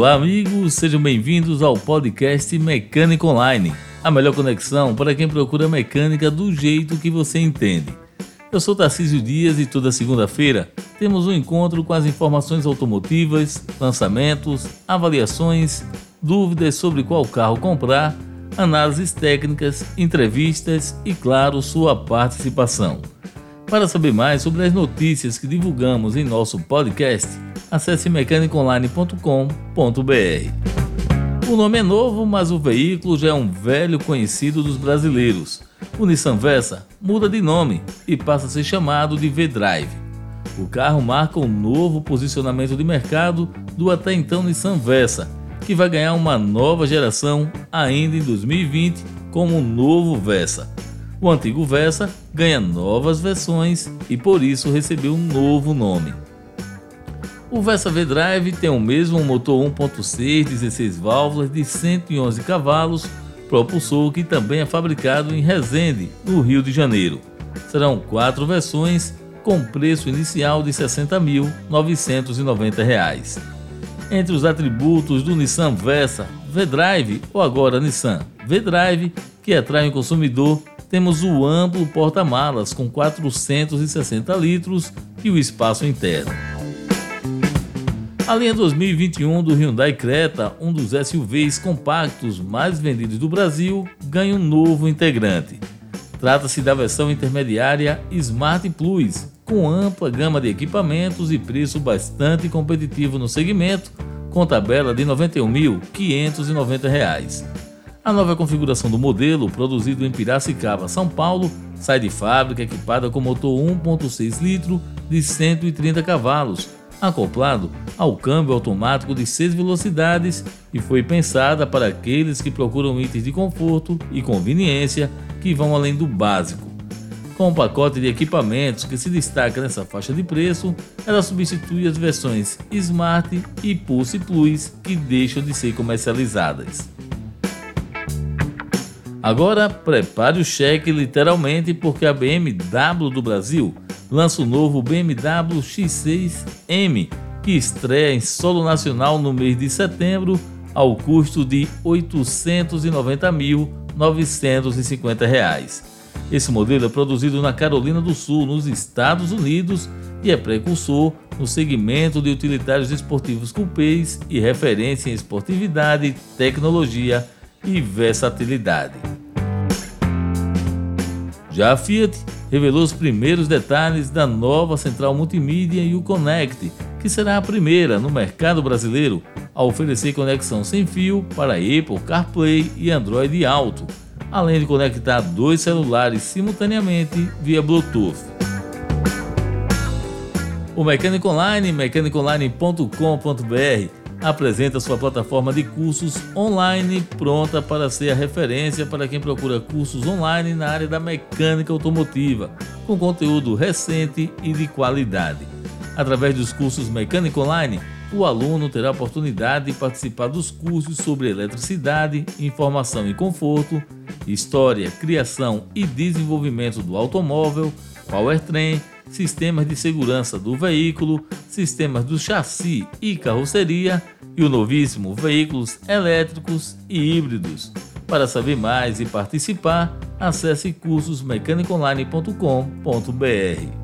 Olá, amigos, sejam bem-vindos ao podcast Mecânica Online, a melhor conexão para quem procura mecânica do jeito que você entende. Eu sou Tarcísio Dias e toda segunda-feira temos um encontro com as informações automotivas, lançamentos, avaliações, dúvidas sobre qual carro comprar, análises técnicas, entrevistas e, claro, sua participação. Para saber mais sobre as notícias que divulgamos em nosso podcast, acesse mecanicaonline.com.br. O nome é novo, mas o veículo já é um velho conhecido dos brasileiros. O Nissan Versa muda de nome e passa a ser chamado de V-Drive. O carro marca um novo posicionamento de mercado do até então Nissan Versa, que vai ganhar uma nova geração ainda em 2020 como o novo Versa. O antigo Versa ganha novas versões e por isso recebeu um novo nome. O Versa V-Drive tem o mesmo motor 1.6 16 válvulas de 111 cavalos, propulsor que também é fabricado em Resende, no Rio de Janeiro. Serão quatro versões com preço inicial de R$ 60.990. Entre os atributos do Nissan Versa V-Drive ou agora Nissan V-Drive que atrai o consumidor, temos o amplo porta-malas com 460 litros e o espaço interno. A linha 2021 do Hyundai Creta, um dos SUVs compactos mais vendidos do Brasil, ganha um novo integrante. Trata-se da versão intermediária Smart Plus, com ampla gama de equipamentos e preço bastante competitivo no segmento, com tabela de R$ 91.590. A nova configuração do modelo, produzido em Piracicaba, São Paulo, sai de fábrica equipada com motor 1.6 litro de 130 cavalos acoplado ao câmbio automático de 6 velocidades e foi pensada para aqueles que procuram itens de conforto e conveniência que vão além do básico. Com um pacote de equipamentos que se destaca nessa faixa de preço, ela substitui as versões Smart e Pulse Plus que deixam de ser comercializadas. Agora prepare o cheque literalmente porque a BMW do Brasil lança o novo BMW X6M, que estreia em solo nacional no mês de setembro ao custo de R$ 890.950. Esse modelo é produzido na Carolina do Sul, nos Estados Unidos, e é precursor no segmento de utilitários esportivos coupés e referência em esportividade, tecnologia e versatilidade. Já a Fiat revelou os primeiros detalhes da nova central multimídia e o Connect, que será a primeira no mercado brasileiro a oferecer conexão sem fio para Apple CarPlay e Android Auto, além de conectar dois celulares simultaneamente via Bluetooth. O Mecânico Online, mecanicaonline.com.br apresenta sua plataforma de cursos online pronta para ser a referência para quem procura cursos online na área da mecânica automotiva, com conteúdo recente e de qualidade. Através dos cursos Mecânica Online, o aluno terá a oportunidade de participar dos cursos sobre eletricidade, informação e conforto, história, criação e desenvolvimento do automóvel, powertrain, sistemas de segurança do veículo, sistemas do chassi e carroceria e o novíssimo veículos elétricos e híbridos. Para saber mais e participar, acesse cursosmecanicaonline.com.br.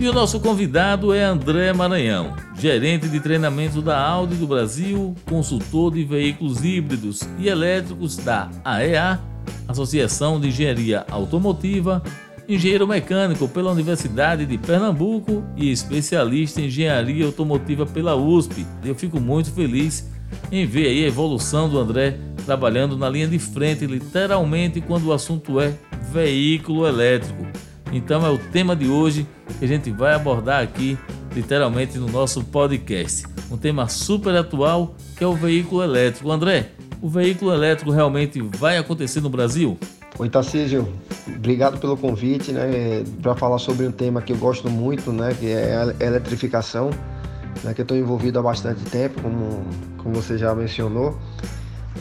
E o nosso convidado é André Maranhão, gerente de treinamento da Audi do Brasil, consultor de veículos híbridos e elétricos da AEA, Associação de Engenharia Automotiva, engenheiro mecânico pela Universidade de Pernambuco e especialista em engenharia automotiva pela USP. Eu fico muito feliz em ver aí a evolução do André trabalhando na linha de frente, literalmente, quando o assunto é veículo elétrico. Então é o tema de hoje que a gente vai abordar aqui, literalmente, no nosso podcast. Um tema super atual que é o veículo elétrico. André, o veículo elétrico realmente vai acontecer no Brasil? Oi, Tarcísio. Obrigado pelo convite, né, para falar sobre um tema que eu gosto muito, né, que é a eletrificação, né, que eu estou envolvido há bastante tempo, como, como você já mencionou.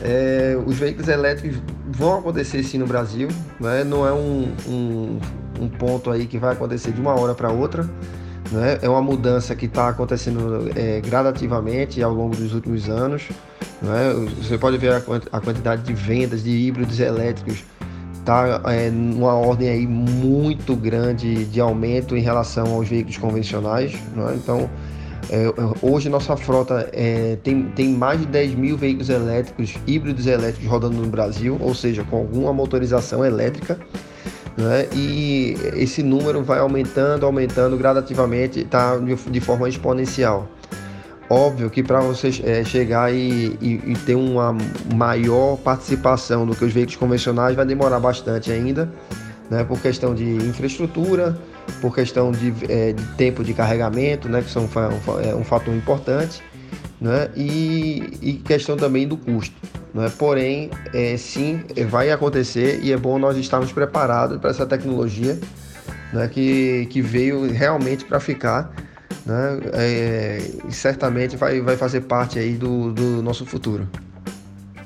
É, os veículos elétricos vão acontecer sim no Brasil, né, não é um, um, um ponto aí que vai acontecer de uma hora para outra, Né? É uma mudança que está acontecendo é, gradativamente ao longo dos últimos anos. Né? Você pode ver a, quantidade de vendas de híbridos elétricos está é, numa ordem aí muito grande de aumento em relação aos veículos convencionais. Né? Então, é, hoje nossa frota é, tem, tem mais de 10 mil veículos elétricos, híbridos elétricos rodando no Brasil, ou seja, com alguma motorização elétrica. Né? E esse número vai aumentando, aumentando gradativamente, tá de forma exponencial. Óbvio que para você é, chegar e, e, e, ter uma maior participação do que os veículos convencionais vai demorar bastante ainda, né? por questão de infraestrutura, por questão de, é, de tempo de carregamento, né? que são um, é um fator importante, né? e, e questão também do custo. Né? Porém, é, sim, vai acontecer e é bom nós estarmos preparados para essa tecnologia né? que, que veio realmente para ficar né? É, certamente vai, vai fazer parte aí do, do nosso futuro.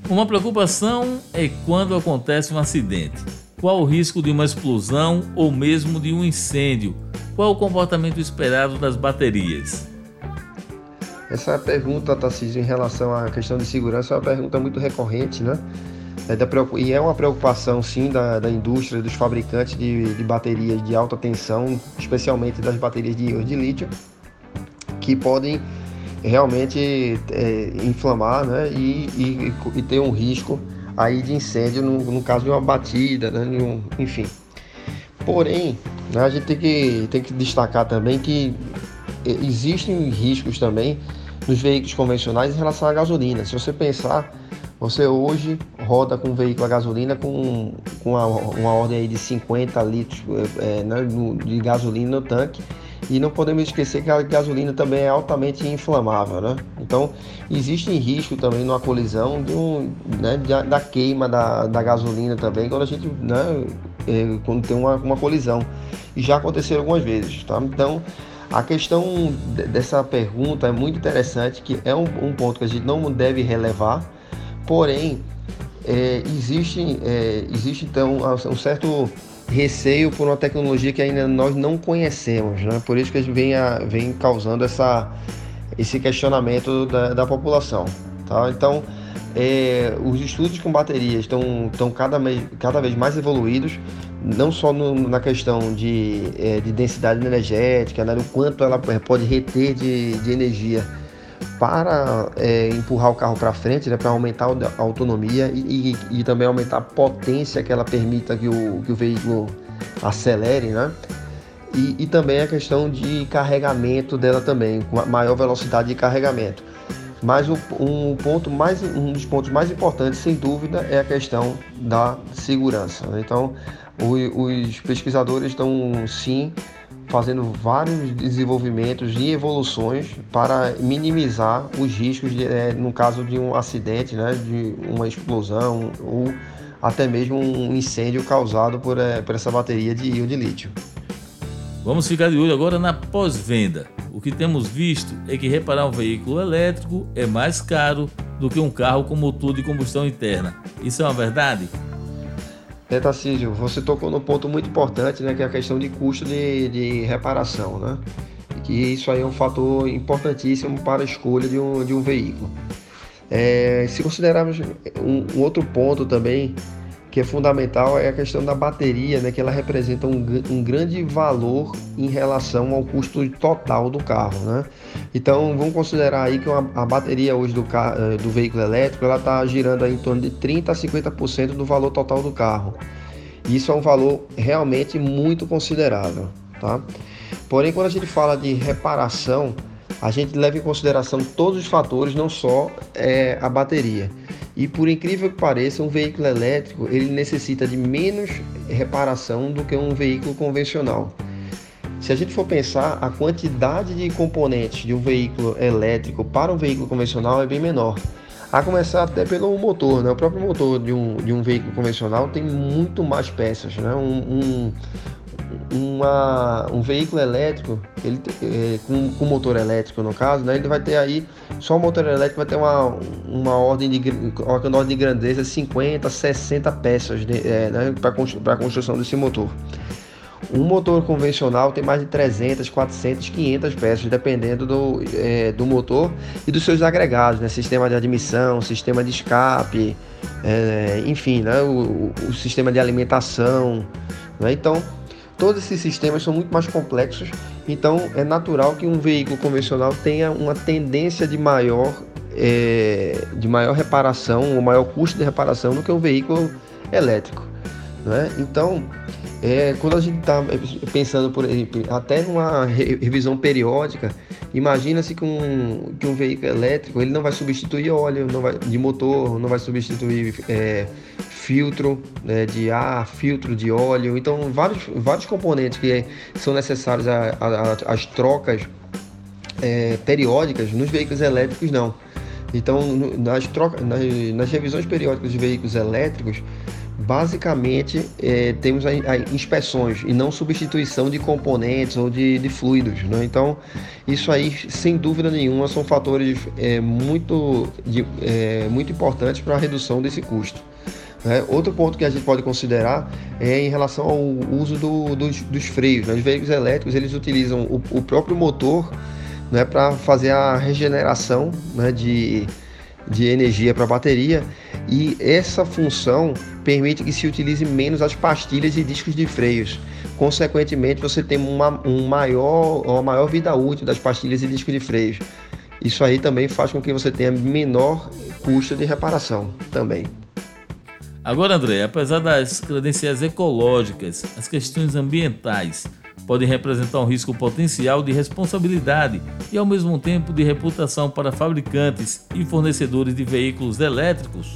Uma preocupação é quando acontece um acidente. Qual o risco de uma explosão ou mesmo de um incêndio? Qual o comportamento esperado das baterias? Essa pergunta, Tarcísio, em relação à questão de segurança é uma pergunta muito recorrente, né? É e é uma preocupação, sim, da, da indústria, dos fabricantes de, de baterias de alta tensão, especialmente das baterias de, de lítio, que podem realmente é, inflamar né? E, e, e, ter um risco aí de incêndio no, no caso de uma batida, né? Um, enfim. Porém, né, a gente tem que, tem que destacar também que existem riscos também nos veículos convencionais em relação à gasolina. Se você pensar, você hoje roda com um veículo a gasolina com, com uma, uma ordem aí de 50 litros é, né, de gasolina no tanque e não podemos esquecer que a gasolina também é altamente inflamável, né? Então, existe risco também numa colisão de um, né, da queima da, da gasolina também, quando a gente, né, é, quando tem uma, uma colisão. E já aconteceu algumas vezes, tá? Então, a questão dessa pergunta é muito interessante, que é um, um ponto que a gente não deve relevar, porém, é, existe, é, existe então um certo receio por uma tecnologia que ainda nós não conhecemos, né? Por isso que vem, a, vem causando essa, esse questionamento da, da população, tá? Então, é, os estudos com baterias estão, estão cada, cada vez mais evoluídos, não só no, na questão de, é, de densidade energética, né? o quanto ela pode reter de, de energia para é, empurrar o carro para frente, né, para aumentar a autonomia e, e, e, também aumentar a potência que ela permita que o, que o veículo acelere, né? E, e também a questão de carregamento dela também, com maior velocidade de carregamento. Mas o, um ponto mais, um dos pontos mais importantes, sem dúvida, é a questão da segurança. Né? Então, o, os pesquisadores estão sim fazendo vários desenvolvimentos e evoluções para minimizar os riscos de, é, no caso de um acidente, né, de uma explosão ou até mesmo um incêndio causado por, é, por essa bateria de íon de lítio. Vamos ficar de olho agora na pós-venda. O que temos visto é que reparar um veículo elétrico é mais caro do que um carro com motor de combustão interna. Isso é uma verdade? É, Tarcísio, você tocou num ponto muito importante, né, que é a questão de custo de, de reparação, né? E que isso aí é um fator importantíssimo para a escolha de um, de um veículo. É, se considerarmos um, um outro ponto também que é fundamental é a questão da bateria, né, que ela representa um, um grande valor em relação ao custo total do carro, né? Então vamos considerar aí que uma, a bateria hoje do, carro, eh, do veículo elétrico ela está girando em torno de 30 a 50% do valor total do carro. Isso é um valor realmente muito considerável, tá? Porém, quando a gente fala de reparação, a gente leva em consideração todos os fatores, não só é, a bateria. E por incrível que pareça, um veículo elétrico ele necessita de menos reparação do que um veículo convencional. Se a gente for pensar, a quantidade de componentes de um veículo elétrico para um veículo convencional é bem menor. A começar até pelo motor, né? O próprio motor de um, de um veículo convencional tem muito mais peças, né? Um, um, uma, um veículo elétrico, ele é, com, com, motor elétrico no caso, né, ele vai ter aí, só o motor elétrico vai ter uma, uma ordem de, uma ordem de grandeza 50, 60 peças é, né, para a construção desse motor. Um motor convencional tem mais de 300, 400, 500 peças, dependendo do, é, do motor e dos seus agregados, né? sistema de admissão, sistema de escape, é, enfim, né? o, o, sistema de alimentação. Né? Então, todos esses sistemas são muito mais complexos, então é natural que um veículo convencional tenha uma tendência de maior, é, de maior reparação, um maior custo de reparação do que um veículo elétrico. Né? Então, é, quando a gente está pensando, por exemplo, até numa revisão periódica, imagina-se que um, que um veículo elétrico ele não vai substituir óleo não vai, de motor, não vai substituir é, filtro né, de ar, filtro de óleo, então vários, vários componentes que são necessários às trocas é, periódicas nos veículos elétricos não. Então, nas, trocas, nas, nas revisões periódicas de veículos elétricos, basicamente é, temos a, a inspeções e não substituição de componentes ou de, de fluidos. Né? Então, isso aí, sem dúvida nenhuma, são fatores é, muito, de, é, muito importantes para a redução desse custo. Né? Outro ponto que a gente pode considerar é em relação ao uso do, dos, dos, freios. Né? Os veículos elétricos eles utilizam o, o próprio motor né, para fazer a regeneração né, de, de energia para a bateria e essa função permite que se utilize menos as pastilhas e discos de freios. Consequentemente, você tem uma, um maior, uma maior vida útil das pastilhas e discos de freios. Isso aí também faz com que você tenha menor custo de reparação também. Agora, André, apesar das credenciais ecológicas, as questões ambientais podem representar um risco potencial de responsabilidade e, ao mesmo tempo, de reputação para fabricantes e fornecedores de veículos elétricos?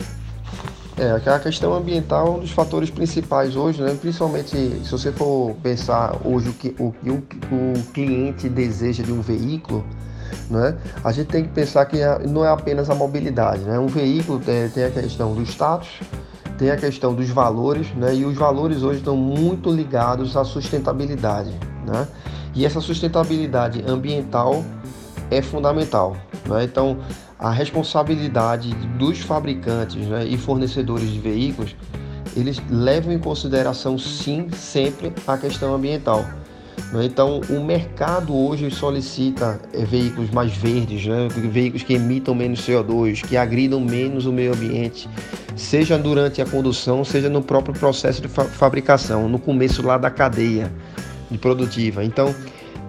É, aquela questão ambiental é um dos fatores principais hoje, né? principalmente se você for pensar hoje o que o, o, o cliente deseja de um veículo, né? a gente tem que pensar que não é apenas a mobilidade. Né? Um veículo tem, tem a questão do status, tem a questão dos valores, né? e os valores hoje estão muito ligados à sustentabilidade. Né? E essa sustentabilidade ambiental é fundamental. Né? Então, a responsabilidade dos fabricantes né, e fornecedores de veículos, eles levam em consideração sim sempre a questão ambiental. Né? Então, o mercado hoje solicita é, veículos mais verdes, né? veículos que emitam menos CO2, que agridam menos o meio ambiente, seja durante a condução, seja no próprio processo de fa fabricação, no começo lá da cadeia de produtiva. Então,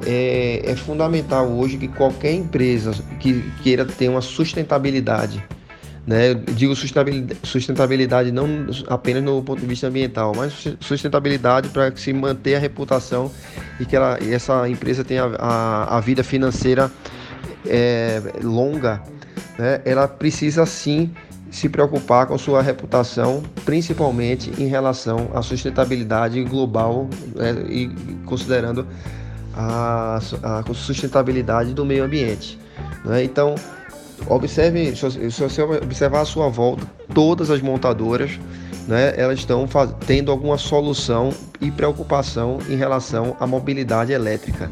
é, é fundamental hoje que qualquer empresa que queira ter uma sustentabilidade, né? Digo sustentabilidade, sustentabilidade não apenas no ponto de vista ambiental, mas sustentabilidade para se manter a reputação e que ela, essa empresa tenha a, a vida financeira é, longa, né? ela precisa sim se preocupar com sua reputação, principalmente em relação à sustentabilidade global né? e considerando a, a sustentabilidade do meio ambiente. Né? Então, observe, se você observar a sua volta, todas as montadoras, né, elas estão tendo alguma solução e preocupação em relação à mobilidade elétrica.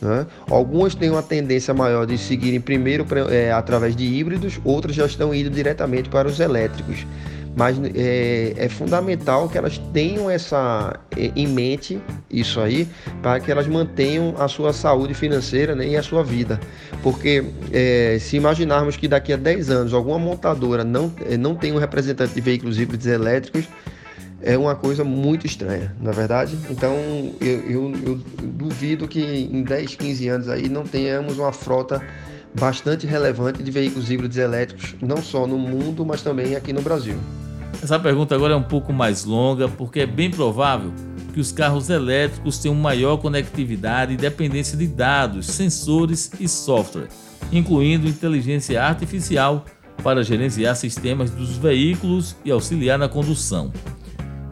Né? Algumas têm uma tendência maior de seguirem primeiro é, através de híbridos, outras já estão indo diretamente para os elétricos mas é, é, fundamental que elas tenham essa é, em mente isso aí para que elas mantenham a sua saúde financeira né, e a sua vida porque é, se imaginarmos que daqui a 10 anos alguma montadora não, é, não tem um representante de veículos híbridos elétricos é uma coisa muito estranha, na é verdade. Então eu, eu, eu duvido que em 10, 15 anos aí não tenhamos uma frota bastante relevante de veículos híbridos elétricos, não só no mundo, mas também aqui no Brasil. Essa pergunta agora é um pouco mais longa, porque é bem provável que os carros elétricos tenham maior conectividade e dependência de dados, sensores e software, incluindo inteligência artificial para gerenciar sistemas dos veículos e auxiliar na condução.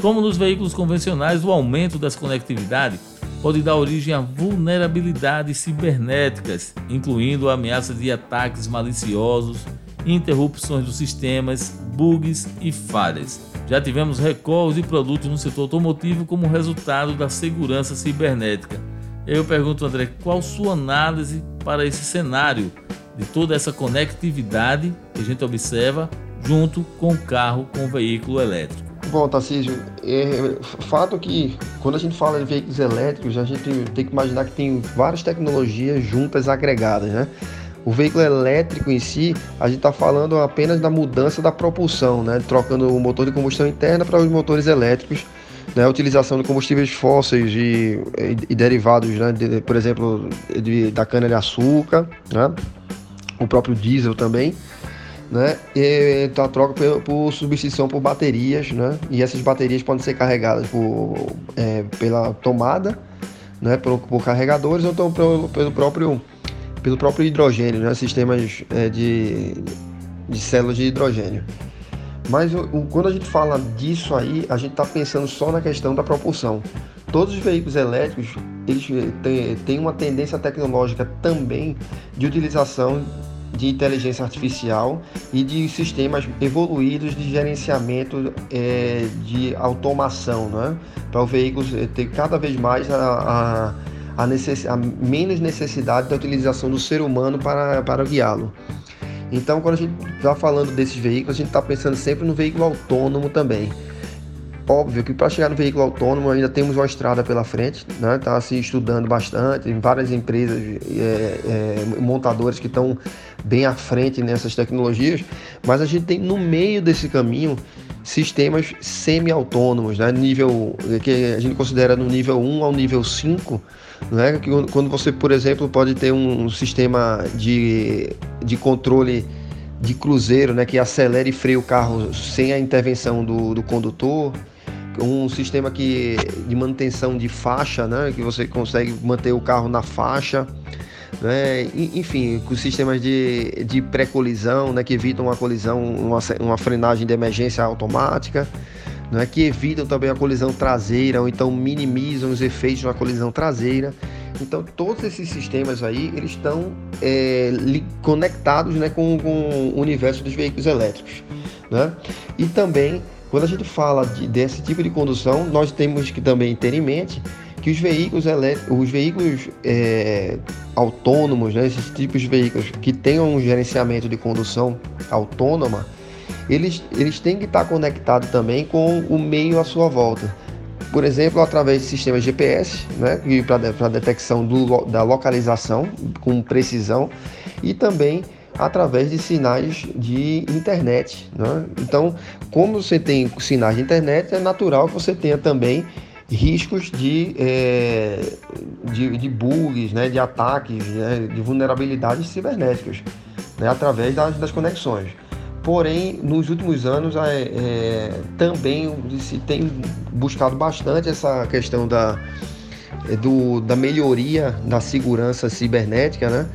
Como nos veículos convencionais, o aumento das conectividade pode dar origem a vulnerabilidades cibernéticas, incluindo ameaças de ataques maliciosos, interrupções dos sistemas, bugs e falhas. Já tivemos recalls de produtos no setor automotivo como resultado da segurança cibernética. Eu pergunto, André, qual sua análise para esse cenário de toda essa conectividade que a gente observa junto com o carro com o veículo elétrico? Bom, Tarcísio, é fato que quando a gente fala de veículos elétricos, a gente tem que imaginar que tem várias tecnologias juntas agregadas, né? O veículo elétrico em si, a gente está falando apenas da mudança da propulsão, né? Trocando o motor de combustão interna para os motores elétricos, né? Utilização de combustíveis fósseis e, e, e derivados, né? De, por exemplo, de, da cana-de-açúcar, né? O próprio diesel também né? E, então a troca por, por, substituição por baterias, né? E essas baterias podem ser carregadas por, é, pela tomada, né? Por, por, carregadores ou então pelo, pelo próprio pelo próprio hidrogênio, né? Sistemas é, de, de células de hidrogênio. Mas o, quando a gente fala disso aí, a gente está pensando só na questão da propulsão. Todos os veículos elétricos eles têm, têm uma tendência tecnológica também de utilização de inteligência artificial e de sistemas evoluídos de gerenciamento é, de automação, né? para o veículo ter cada vez mais a, a, a, necess, a menos necessidade da utilização do ser humano para, para guiá-lo. Então, quando a gente está falando desses veículos, a gente está pensando sempre no veículo autônomo também. Óbvio que para chegar no veículo autônomo ainda temos uma estrada pela frente, né? Está se estudando bastante, tem várias empresas, é, é, montadoras que estão bem à frente nessas tecnologias, mas a gente tem no meio desse caminho sistemas semi-autônomos, né? nível que a gente considera no nível 1 ao nível 5, né? que quando você, por exemplo, pode ter um sistema de, de controle de cruzeiro né? que acelera e freia o carro sem a intervenção do, do condutor, um sistema que, de manutenção de faixa, né? que você consegue manter o carro na faixa, né? enfim, com sistemas de, de pré-colisão, né? que evitam uma colisão, uma, uma frenagem de emergência automática, né? que evitam também a colisão traseira, ou então minimizam os efeitos de uma colisão traseira. Então, todos esses sistemas aí, eles estão é, conectados né, com, com o universo dos veículos elétricos. Né? E também, quando a gente fala de, desse tipo de condução, nós temos que também ter em mente que os veículos elétricos, os veículos é, autônomos, né, esses tipos de veículos que tenham um gerenciamento de condução autônoma, eles, eles têm que estar conectados também com o meio à sua volta. Por exemplo, através de sistemas GPS, né, para detecção do, da localização com precisão, e também através de sinais de internet. Né? Então, como você tem sinais de internet, é natural que você tenha também riscos de, é, de, de, bugs, né, de ataques, né, de vulnerabilidades cibernéticas, né, através das, das conexões. Porém, nos últimos anos é, é, também se tem buscado bastante essa questão da, do, da melhoria da segurança cibernética, né?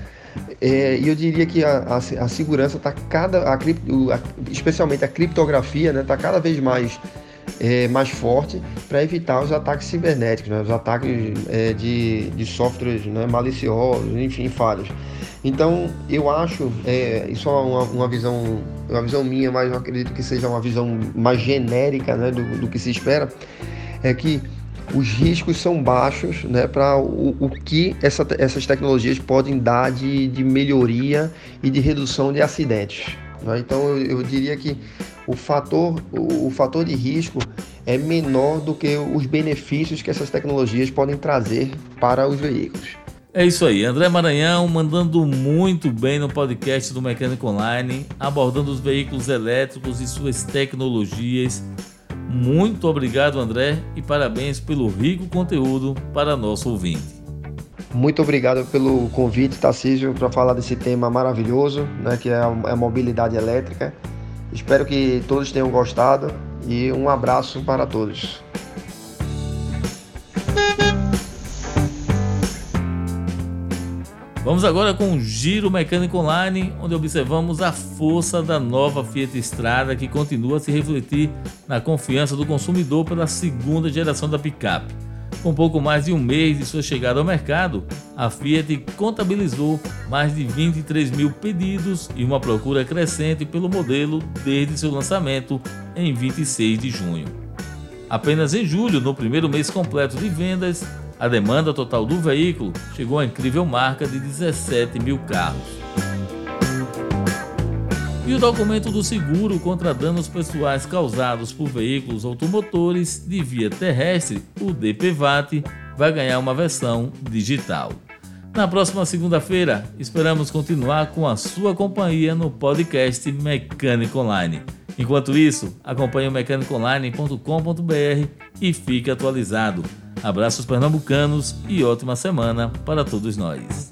É, e eu diria que a, a, a segurança está cada, a, especialmente a criptografia, está né, tá cada vez mais é, mais forte para evitar os ataques cibernéticos, né? os ataques é, de, de softwares né? maliciosos, enfim, falhas. Então, eu acho, é, isso é uma, uma, visão, uma visão minha, mas eu acredito que seja uma visão mais genérica né? do, do que se espera, é que os riscos são baixos né, para o, o, que essa, essas tecnologias podem dar de, de melhoria e de redução de acidentes. Né? Então eu, eu, diria que o fator, o, o fator de risco é menor do que os benefícios que essas tecnologias podem trazer para os veículos. É isso aí, André Maranhão mandando muito bem no podcast do Mecânico Online, abordando os veículos elétricos e suas tecnologias. Muito obrigado, André, e parabéns pelo rico conteúdo para nosso ouvinte. Muito obrigado pelo convite, Tarcísio, para falar desse tema maravilhoso, né, que é a é mobilidade elétrica. Espero que todos tenham gostado e um abraço para todos. Vamos agora com o Giro Mecânico Online, onde observamos a força da nova Fiat Strada que continua a se refletir na confiança do consumidor pela segunda geração da picape. Com pouco mais de um mês de sua chegada ao mercado, a Fiat contabilizou mais de 23 mil pedidos e uma procura crescente pelo modelo desde seu lançamento em 26 de junho. Apenas em julho, no primeiro mês completo de vendas, a demanda total do veículo chegou à incrível marca de 17 mil carros. E o documento do seguro contra danos pessoais causados por veículos automotores de via terrestre, o DPVAT, vai ganhar uma versão digital. Na próxima segunda-feira, esperamos continuar com a sua companhia no podcast Mecânico Online. Enquanto isso, acompanhe o mecanicoonline.com.br e fique atualizado. Abraços pernambucanos e ótima semana para todos nós.